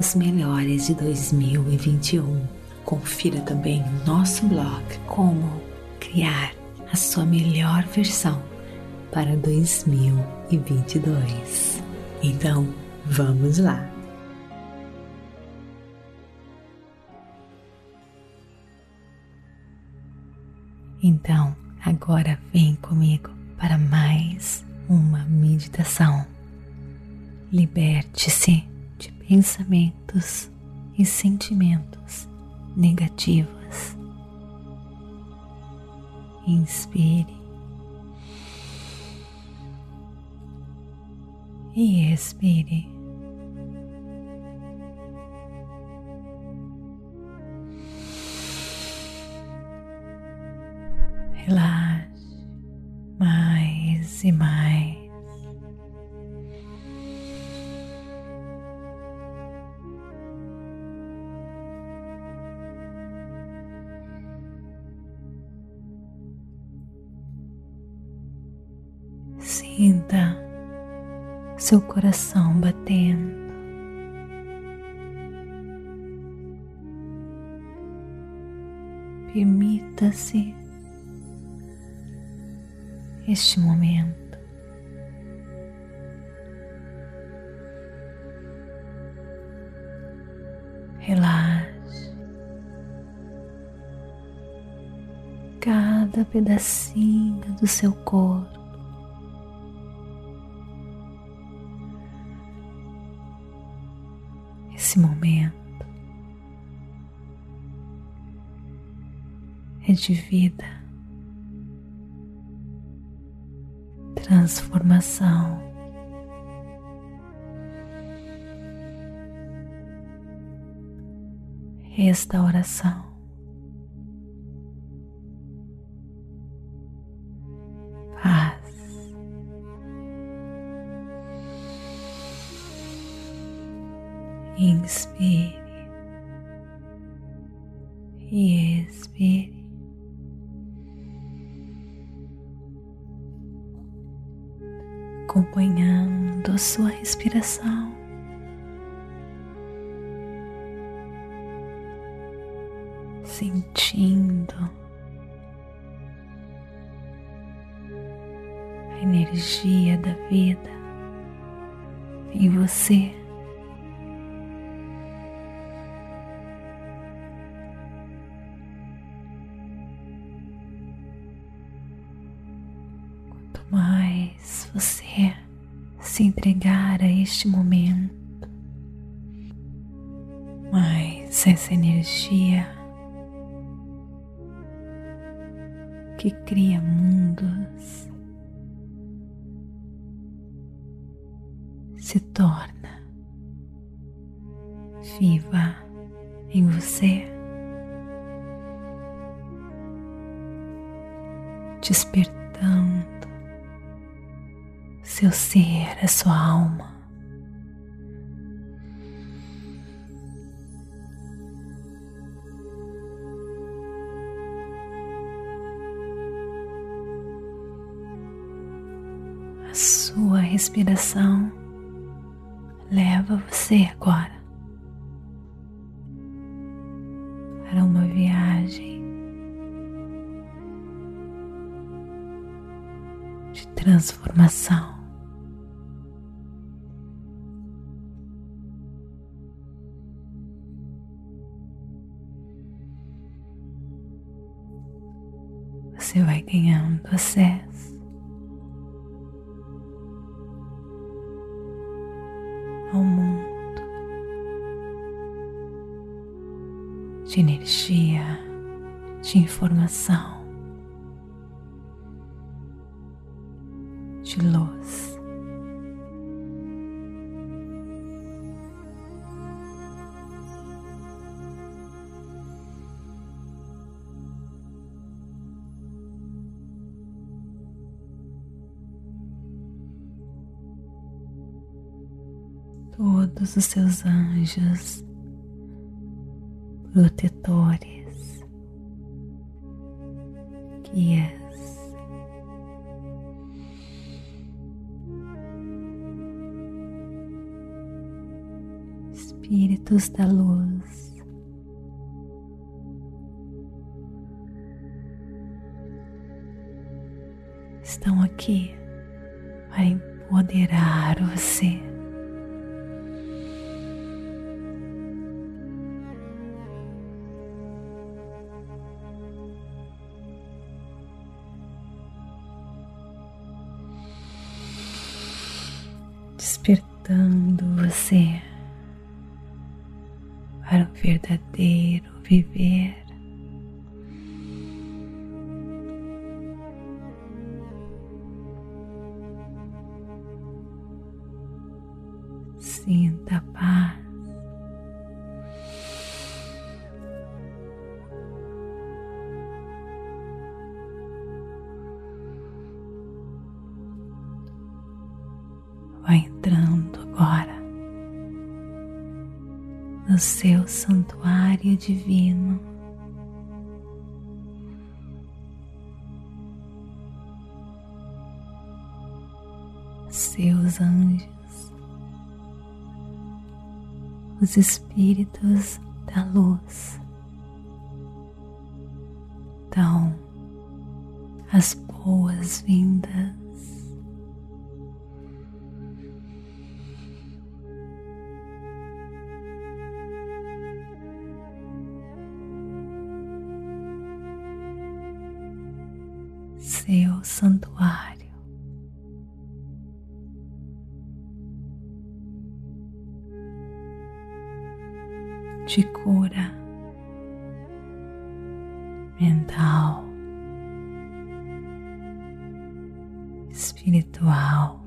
os melhores de 2021. Confira também nosso blog Como Criar a Sua Melhor Versão para 2022. Então, vamos lá! Então, agora vem comigo para mais uma meditação. Liberte-se pensamentos e sentimentos negativos. Inspire e expire. Sinta seu coração batendo. Permita-se este momento. Relaxe cada pedacinho do seu corpo. É de vida, transformação. Restauração. Sua respiração. Sentindo a energia da vida em você. Entregar a este momento, mas essa energia que cria mundos se torna viva em você. Despertando seu ser, a sua alma. respiração leva você agora para uma viagem de transformação. Você vai ganhando acesso de energia, de informação, de luz. todos os seus anjos protetores, guias, espíritos da luz. Estão aqui para empoderar você. Despertando você para o verdadeiro viver. Seu santuário divino. Seus anjos, os espíritos da luz dão as boas-vindas mental, espiritual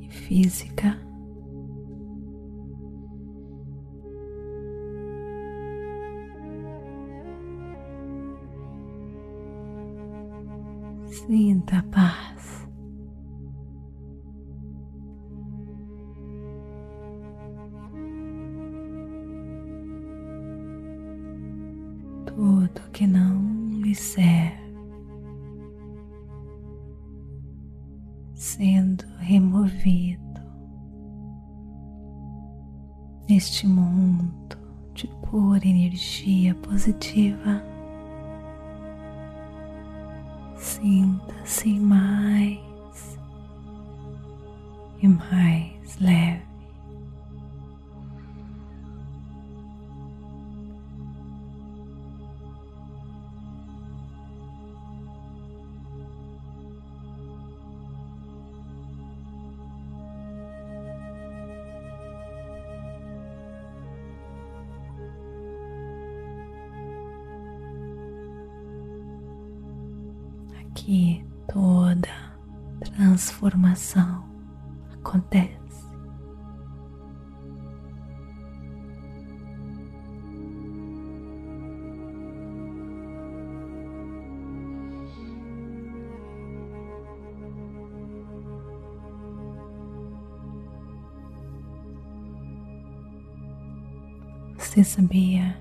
e física. Sinta a paz. Neste mundo de pura energia positiva. Sinta-se mais e mais leve. Transformação acontece. Você sabia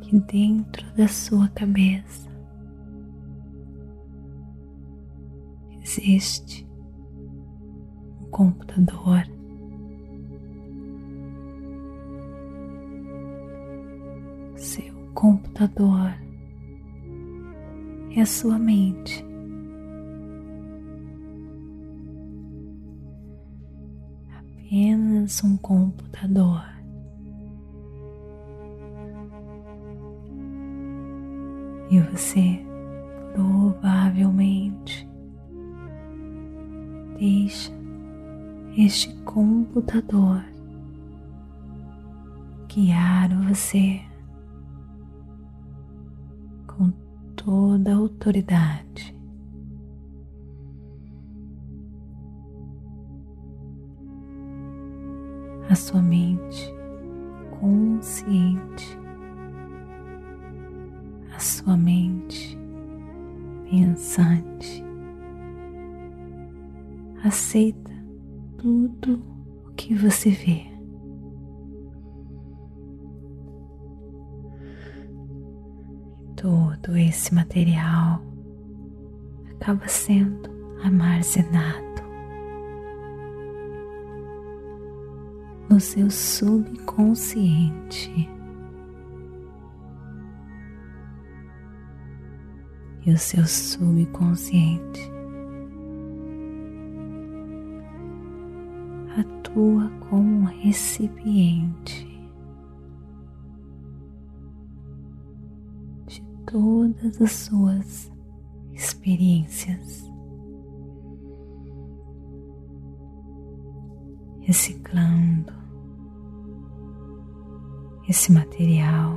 que dentro da sua cabeça este computador. Seu computador é a sua mente. Apenas um computador. e você provavelmente deixa este computador guiar você com toda a autoridade. A sua mente consciente, a sua mente pensante, aceita tudo o que você vê. Todo esse material acaba sendo armazenado no seu subconsciente. E o seu subconsciente atua como um recipiente de todas as suas experiências. reciclando esse material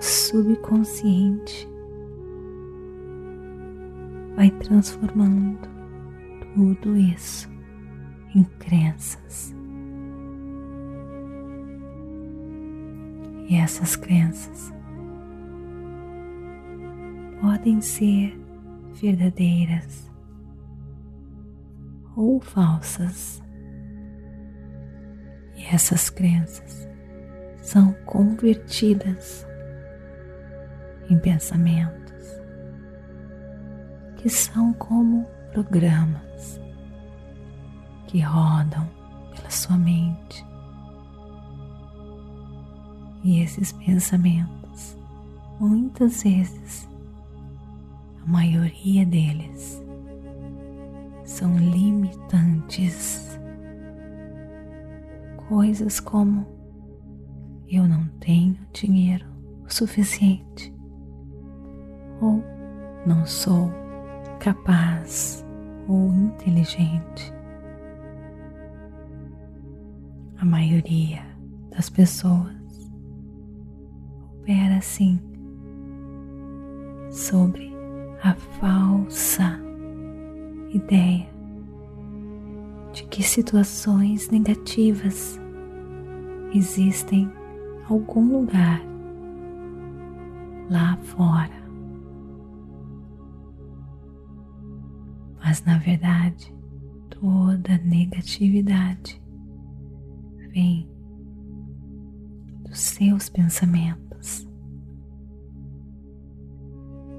subconsciente vai transformando tudo isso em crenças. E essas crenças podem ser verdadeiras ou falsas. E essas crenças são convertidas em pensamentos que são como programas que rodam pela sua mente. E esses pensamentos, muitas vezes, a maioria deles, são limitantes. Coisas como eu não tenho dinheiro o suficiente ou não sou capaz ou inteligente. A maioria das pessoas opera assim sobre a falsa ideia de que situações negativas existem em algum lugar lá fora. Mas na verdade, toda negatividade vem dos seus pensamentos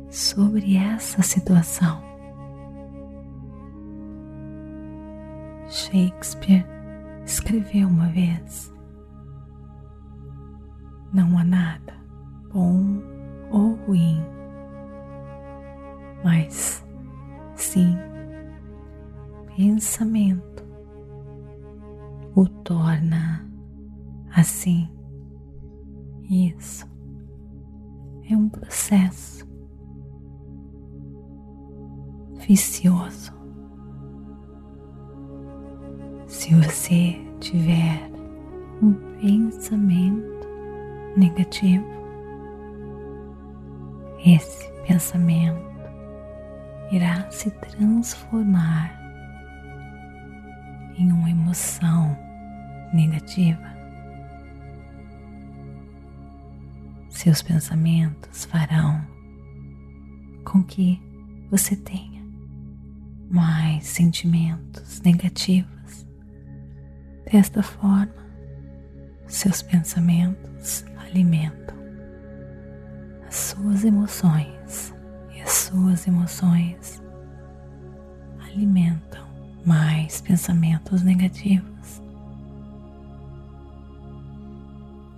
sobre essa situação. Shakespeare escreveu uma vez: Não há nada bom ou ruim, mas sim pensamento o torna assim. Isso é um processo vicioso. Se você tiver um pensamento negativo, esse pensamento irá se transformar em uma emoção negativa. Seus pensamentos farão com que você tenha mais sentimentos negativos Desta forma, seus pensamentos alimentam as suas emoções e as suas emoções alimentam mais pensamentos negativos,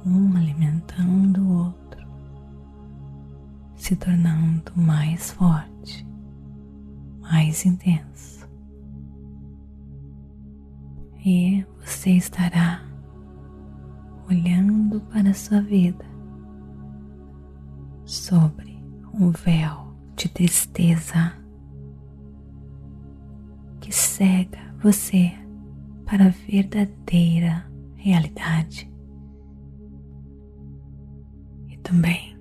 um alimentando o outro, se tornando mais forte, mais intenso e você estará olhando para a sua vida sobre um véu de tristeza que cega você para a verdadeira realidade. Também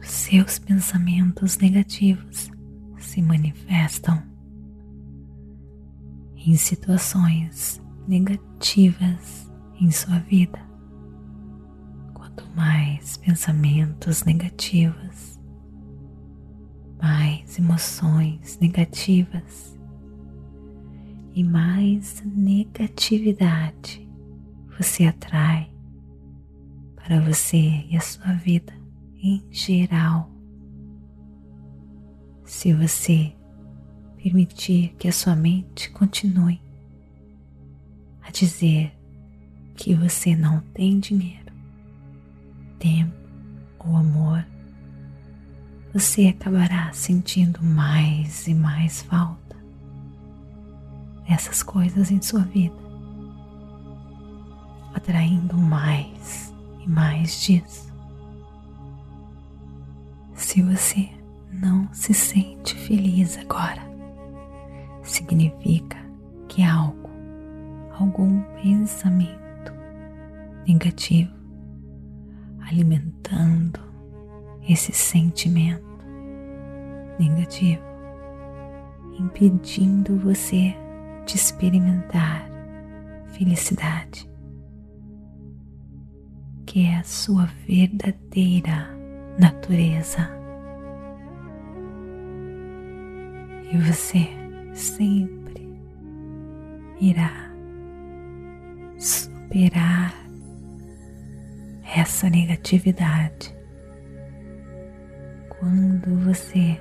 os seus pensamentos negativos se manifestam em situações negativas em sua vida. Quanto mais pensamentos negativos, mais emoções negativas e mais negatividade você atrai para você e a sua vida em geral. Se você permitir que a sua mente continue a dizer que você não tem dinheiro, tempo ou amor, você acabará sentindo mais e mais falta dessas coisas em sua vida, atraindo mais e mais disso. Se você não se sente feliz agora, significa que algo, algum pensamento negativo alimentando esse sentimento negativo, impedindo você de experimentar felicidade, que é a sua verdadeira natureza. E você sempre irá superar essa negatividade quando você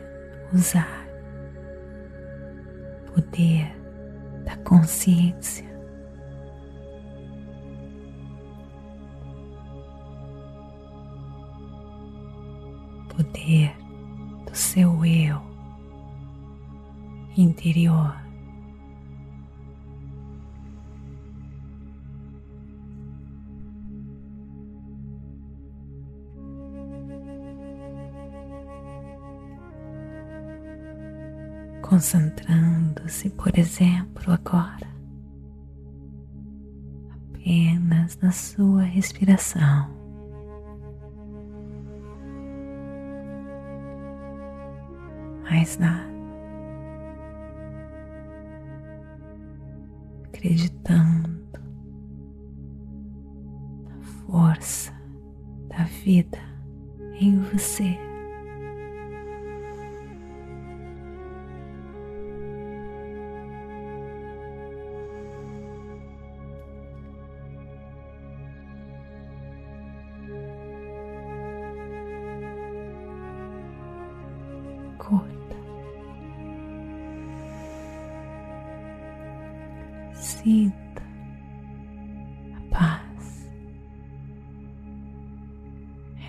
usar o poder da consciência. Poder do seu eu interior. Concentrando-se, por exemplo, agora apenas na sua respiração. Mais nada. acreditando na força da vida em você. Sinta a paz,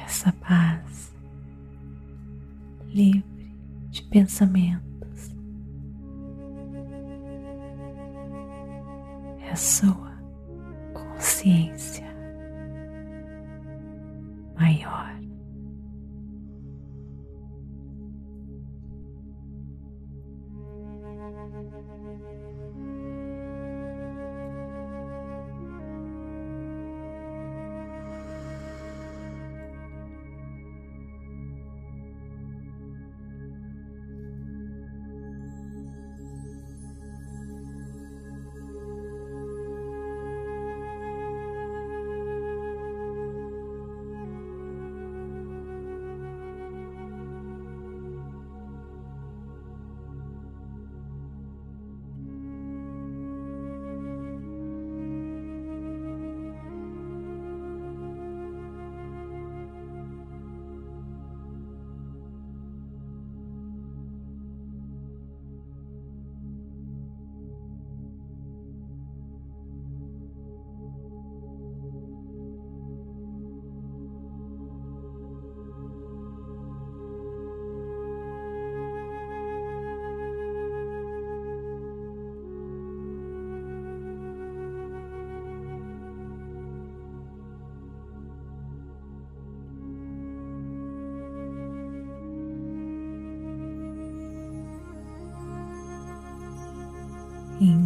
essa paz livre de pensamentos, é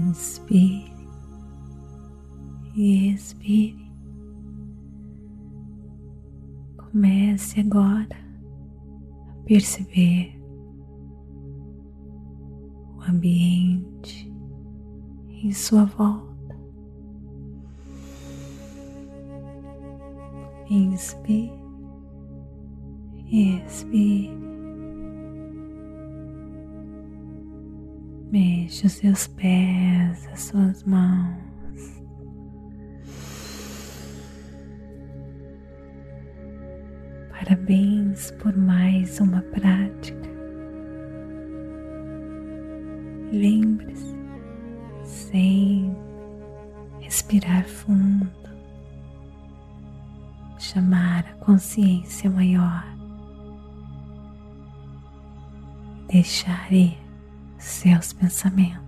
Inspire e expire. Comece agora a perceber o ambiente em sua volta. Inspire e expire. Mexa os seus pés, as suas mãos. Parabéns por mais uma prática. Lembre-se sempre respirar fundo, chamar a consciência maior, deixar ir seus pensamentos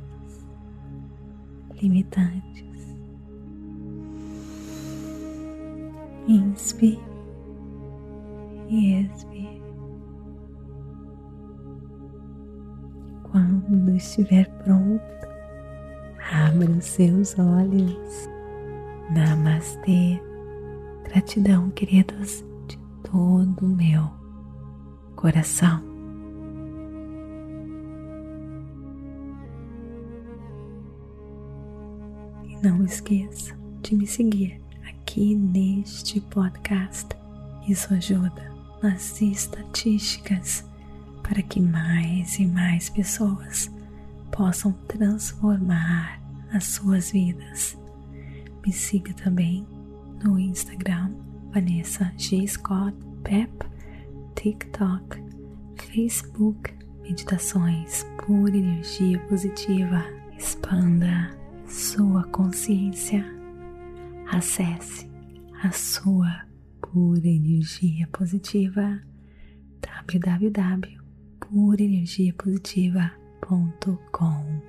limitantes. Inspire e expire. Quando estiver pronto, abra os seus olhos. Namastê. Gratidão, queridos, de todo o meu coração. Não esqueça de me seguir aqui neste podcast. Isso ajuda nas estatísticas para que mais e mais pessoas possam transformar as suas vidas. Me siga também no Instagram Vanessa G. Scott Pep, TikTok, Facebook Meditações por energia positiva. Expanda sua consciência. Acesse a sua pura energia positiva www.purenergiapositiva.com